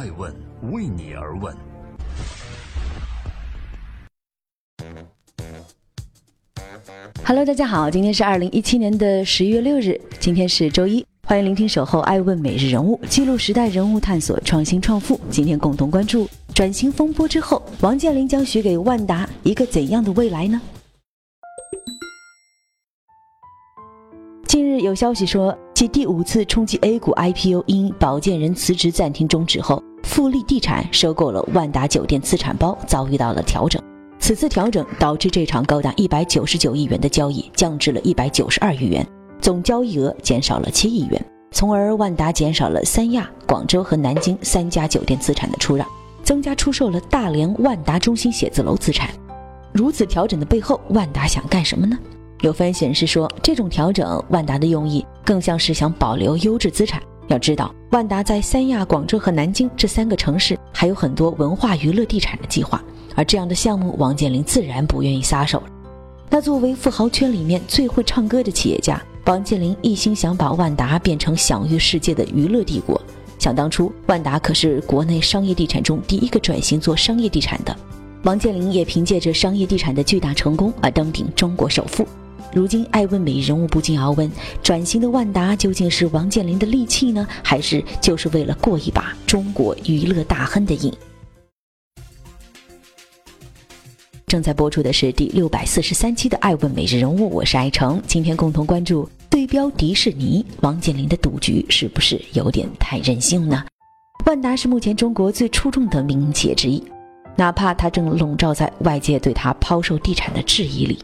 爱问为你而问。Hello，大家好，今天是二零一七年的十一月六日，今天是周一，欢迎聆听守候爱问每日人物，记录时代人物，探索创新创富。今天共同关注转型风波之后，王健林将许给万达一个怎样的未来呢？近日有消息说，继第五次冲击 A 股 IPO 因保荐人辞职暂停终止后，富力地产收购了万达酒店资产包遭遇到了调整。此次调整导致这场高达一百九十九亿元的交易降至了一百九十二亿元，总交易额减少了七亿元，从而万达减少了三亚、广州和南京三家酒店资产的出让，增加出售了大连万达中心写字楼资产。如此调整的背后，万达想干什么呢？有分析人士说，这种调整，万达的用意更像是想保留优质资产。要知道，万达在三亚、广州和南京这三个城市还有很多文化娱乐地产的计划。而这样的项目，王健林自然不愿意撒手。那作为富豪圈里面最会唱歌的企业家，王健林一心想把万达变成享誉世界的娱乐帝国。想当初，万达可是国内商业地产中第一个转型做商业地产的。王健林也凭借着商业地产的巨大成功而登顶中国首富。如今，爱问美人物不禁要问：转型的万达究竟是王健林的利器呢，还是就是为了过一把中国娱乐大亨的瘾？正在播出的是第六百四十三期的《爱问每日人物》，我是爱成。今天共同关注对标迪士尼，王健林的赌局是不是有点太任性呢？万达是目前中国最出众的民营企业之一，哪怕它正笼罩在外界对它抛售地产的质疑里。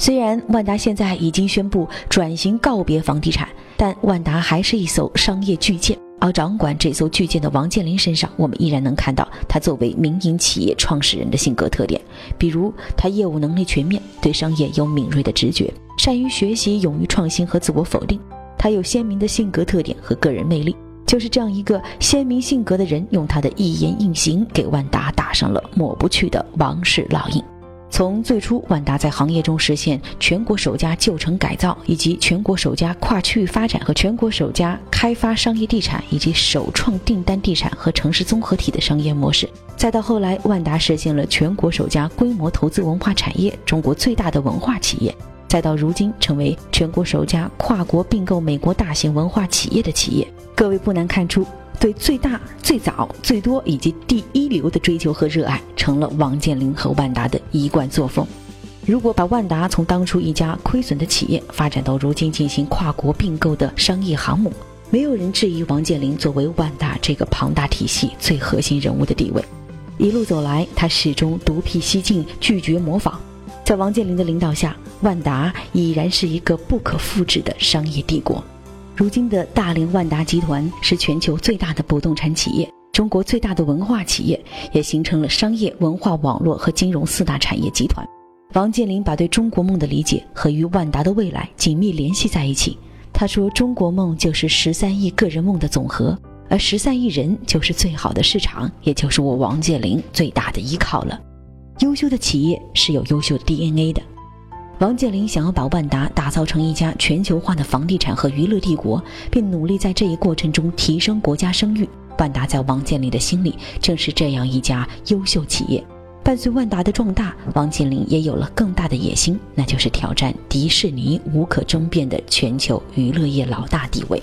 虽然万达现在已经宣布转型告别房地产，但万达还是一艘商业巨舰。而掌管这艘巨舰的王健林身上，我们依然能看到他作为民营企业创始人的性格特点，比如他业务能力全面，对商业有敏锐的直觉，善于学习，勇于创新和自我否定。他有鲜明的性格特点和个人魅力，就是这样一个鲜明性格的人，用他的一言一行给万达打上了抹不去的王室烙印。从最初万达在行业中实现全国首家旧城改造，以及全国首家跨区域发展和全国首家开发商业地产，以及首创订单地产和城市综合体的商业模式，再到后来万达实现了全国首家规模投资文化产业、中国最大的文化企业，再到如今成为全国首家跨国并购美国大型文化企业的企业，各位不难看出。对最大、最早、最多以及第一流的追求和热爱，成了王健林和万达的一贯作风。如果把万达从当初一家亏损的企业发展到如今进行跨国并购的商业航母，没有人质疑王健林作为万达这个庞大体系最核心人物的地位。一路走来，他始终独辟蹊径，拒绝模仿。在王健林的领导下，万达已然是一个不可复制的商业帝国。如今的大连万达集团是全球最大的不动产企业，中国最大的文化企业，也形成了商业、文化、网络和金融四大产业集团。王健林把对中国梦的理解和与万达的未来紧密联系在一起。他说：“中国梦就是十三亿个人梦的总和，而十三亿人就是最好的市场，也就是我王健林最大的依靠了。优秀的企业是有优秀的 DNA 的。”王健林想要把万达打造成一家全球化的房地产和娱乐帝国，并努力在这一过程中提升国家声誉。万达在王健林的心里正是这样一家优秀企业。伴随万达的壮大，王健林也有了更大的野心，那就是挑战迪士尼无可争辩的全球娱乐业老大地位。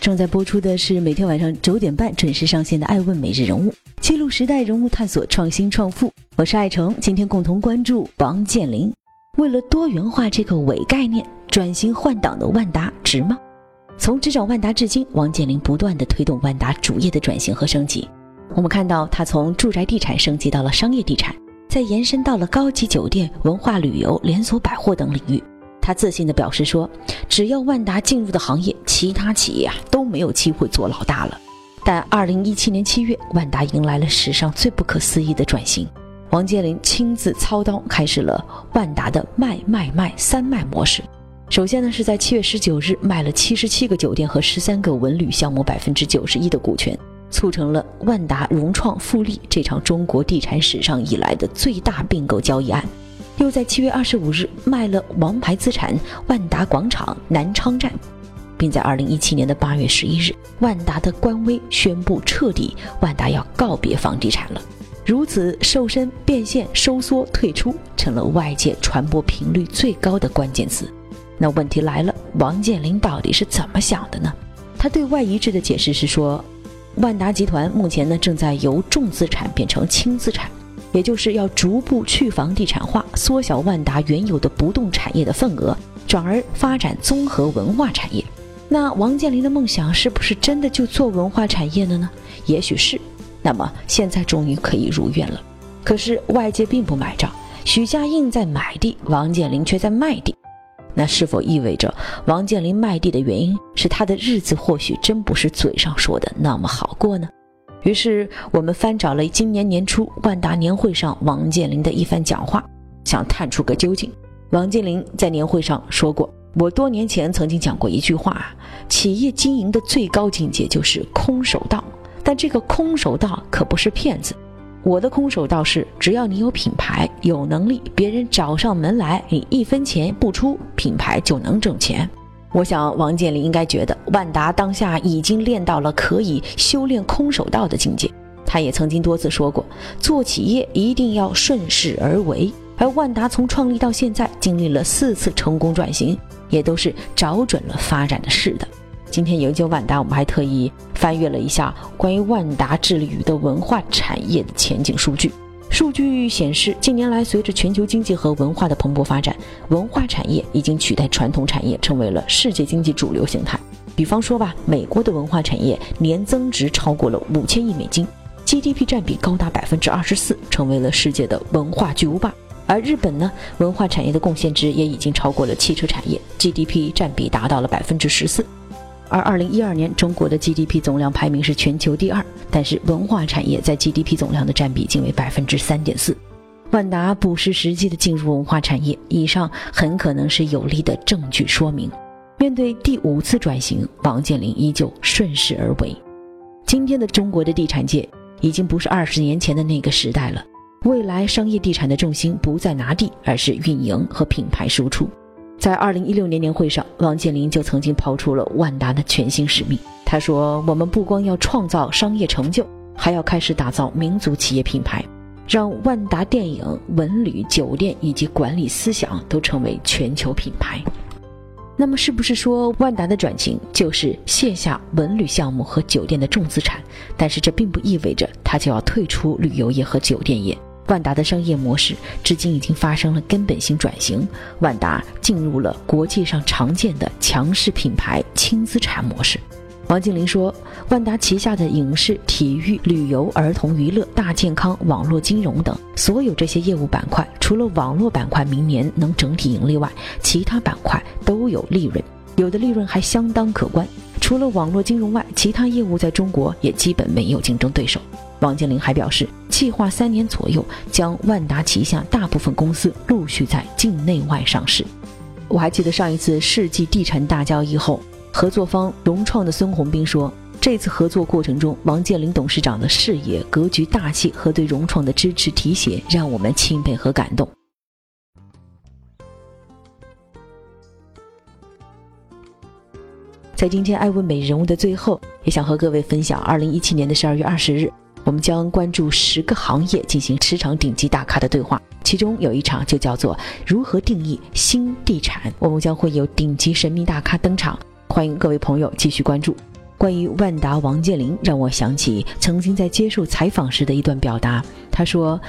正在播出的是每天晚上九点半准时上线的《爱问每日人物》，记录时代人物，探索创新创富。我是爱成，今天共同关注王健林。为了多元化这个伪概念，转型换挡的万达值吗？从执掌万达至今，王健林不断的推动万达主业的转型和升级。我们看到他从住宅地产升级到了商业地产，再延伸到了高级酒店、文化旅游、连锁百货等领域。他自信地表示说：“只要万达进入的行业，其他企业啊都没有机会做老大了。”但二零一七年七月，万达迎来了史上最不可思议的转型，王健林亲自操刀，开始了万达的卖卖卖三卖模式。首先呢，是在七月十九日卖了七十七个酒店和十三个文旅项目百分之九十一的股权，促成了万达融创富力这场中国地产史上以来的最大并购交易案。又在七月二十五日卖了王牌资产万达广场南昌站。并在二零一七年的八月十一日，万达的官微宣布彻底，万达要告别房地产了。如此瘦身、变现、收缩、退出，成了外界传播频率最高的关键词。那问题来了，王健林到底是怎么想的呢？他对外一致的解释是说，万达集团目前呢正在由重资产变成轻资产，也就是要逐步去房地产化，缩小万达原有的不动产业的份额，转而发展综合文化产业。那王健林的梦想是不是真的就做文化产业了呢？也许是。那么现在终于可以如愿了，可是外界并不买账。许家印在买地，王健林却在卖地，那是否意味着王健林卖地的原因是他的日子或许真不是嘴上说的那么好过呢？于是我们翻找了今年年初万达年会上王健林的一番讲话，想探出个究竟。王健林在年会上说过：“我多年前曾经讲过一句话，企业经营的最高境界就是空手道。”但这个空手道可不是骗子，我的空手道是只要你有品牌、有能力，别人找上门来，你一分钱不出，品牌就能挣钱。我想王健林应该觉得万达当下已经练到了可以修炼空手道的境界。他也曾经多次说过，做企业一定要顺势而为。而万达从创立到现在，经历了四次成功转型，也都是找准了发展的势的。今天研究万达，我们还特意翻阅了一下关于万达致力于的文化产业的前景数据。数据显示，近年来随着全球经济和文化的蓬勃发展，文化产业已经取代传统产业，成为了世界经济主流形态。比方说吧，美国的文化产业年增值超过了五千亿美金，GDP 占比高达百分之二十四，成为了世界的文化巨无霸。而日本呢，文化产业的贡献值也已经超过了汽车产业，GDP 占比达到了百分之十四。而二零一二年，中国的 GDP 总量排名是全球第二，但是文化产业在 GDP 总量的占比仅为百分之三点四。万达不失时机的进入文化产业，以上很可能是有力的证据说明。面对第五次转型，王健林依旧顺势而为。今天的中国的地产界已经不是二十年前的那个时代了，未来商业地产的重心不在拿地，而是运营和品牌输出。在二零一六年年会上，王健林就曾经抛出了万达的全新使命。他说：“我们不光要创造商业成就，还要开始打造民族企业品牌，让万达电影、文旅、酒店以及管理思想都成为全球品牌。”那么，是不是说万达的转型就是卸下文旅项目和酒店的重资产？但是这并不意味着他就要退出旅游业和酒店业。万达的商业模式至今已经发生了根本性转型，万达进入了国际上常见的强势品牌轻资产模式。王健林说，万达旗下的影视、体育、旅游、儿童娱乐、大健康、网络金融等所有这些业务板块，除了网络板块明年能整体盈利外，其他板块都有利润，有的利润还相当可观。除了网络金融外，其他业务在中国也基本没有竞争对手。王健林还表示，计划三年左右将万达旗下大部分公司陆续在境内外上市。我还记得上一次世纪地产大交易后，合作方融创的孙宏斌说，这次合作过程中，王健林董事长的视野、格局、大气和对融创的支持提携，让我们钦佩和感动。在今天爱问美人物的最后，也想和各位分享，二零一七年的十二月二十日。我们将关注十个行业进行十场顶级大咖的对话，其中有一场就叫做“如何定义新地产”。我们将会有顶级神秘大咖登场，欢迎各位朋友继续关注。关于万达王健林，让我想起曾经在接受采访时的一段表达。他说：“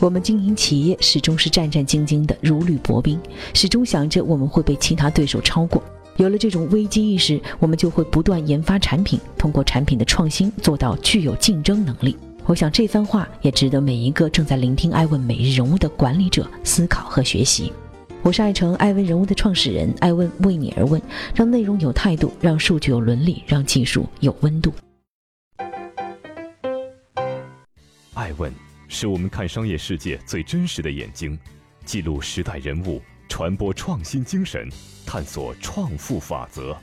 我们经营企业始终是战战兢兢的，如履薄冰，始终想着我们会被其他对手超过。有了这种危机意识，我们就会不断研发产品，通过产品的创新做到具有竞争能力。”我想这番话也值得每一个正在聆听艾问每日人物的管理者思考和学习。我是爱成艾问人物的创始人，艾问为你而问，让内容有态度，让数据有伦理，让技术有温度。艾问是我们看商业世界最真实的眼睛，记录时代人物，传播创新精神，探索创富法则。